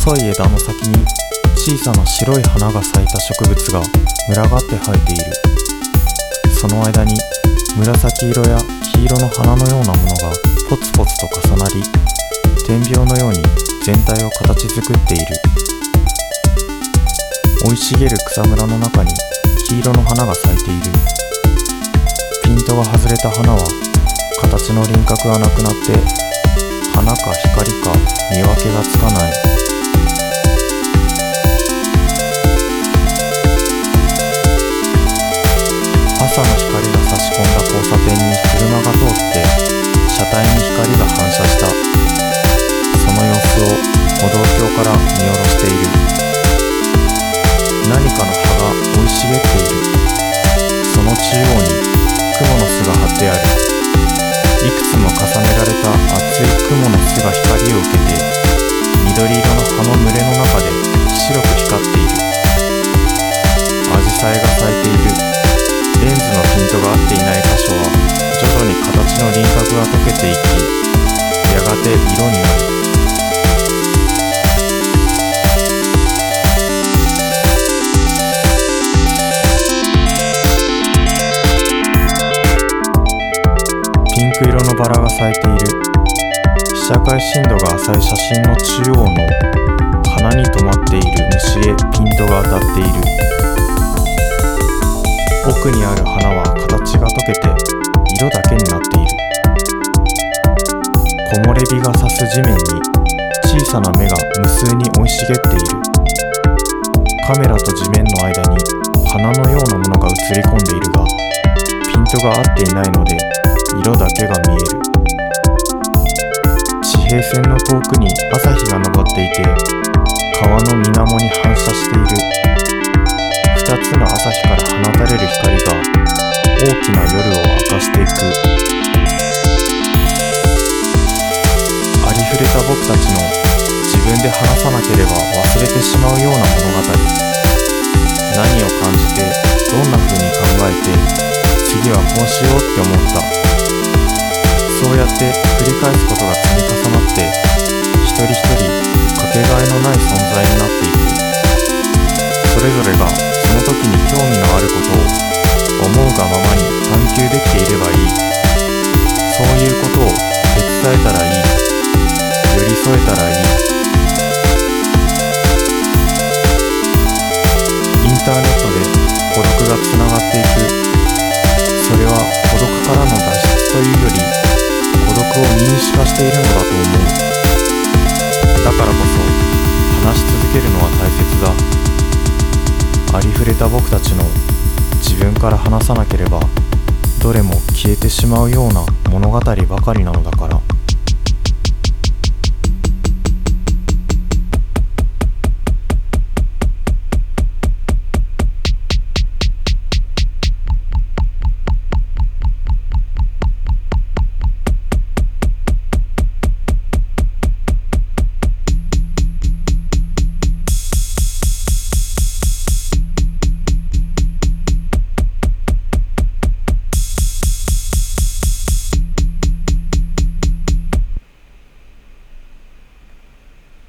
細い枝の先に小さな白い花が咲いた植物が群がって生えている。その間に紫色や黄色の花のようなものがポツポツと重なり点描のように全体を形作っている。生い茂る草むらの中に黄色の花が咲いている。ピントが外れた花は形の輪郭がなくなって花か光か見分けがつかない。通って車体に光が反射した。その様子を歩道橋から見下ろしている。何かの葉が生い茂っている。その中央に雲の巣が張ってある。いくつも重ねられた厚い雲の巣が光を受けて緑色の葉の群れの中ピンク色のバラが咲いている。被写界深度が浅い写真の中央の花に止まっている虫へピントが当たっている。奥にある花は形が溶けて色だけになっている。木漏れ日が差す地面に小さな芽が無数に生い茂っている。カメラと地面の間に花のようなものが映り込んでいるがピントが合っていないので色だけが見える。地平線の遠くに朝日が昇っていて川の水面に反射している。二つの朝日から放たれる光が大きな夜を明かしていく。ありふれた僕たちの自分で話さなければ忘れてしまうような物語。何を感じてどんな風に考えて次はこうしようって思った。そうやって繰り返すことが積み重なって一人一人かけがえのない存在になっていく。それぞれがその時に興味のあることを思うがままに探求できていればいい。そういうことを手伝えたらいい。寄り添えたらいい。を民主化しているのだと思う。だからこそ話し続けるのは大切だ。ありふれた僕たちの自分から話さなければどれも消えてしまうような物語ばかりなのだから。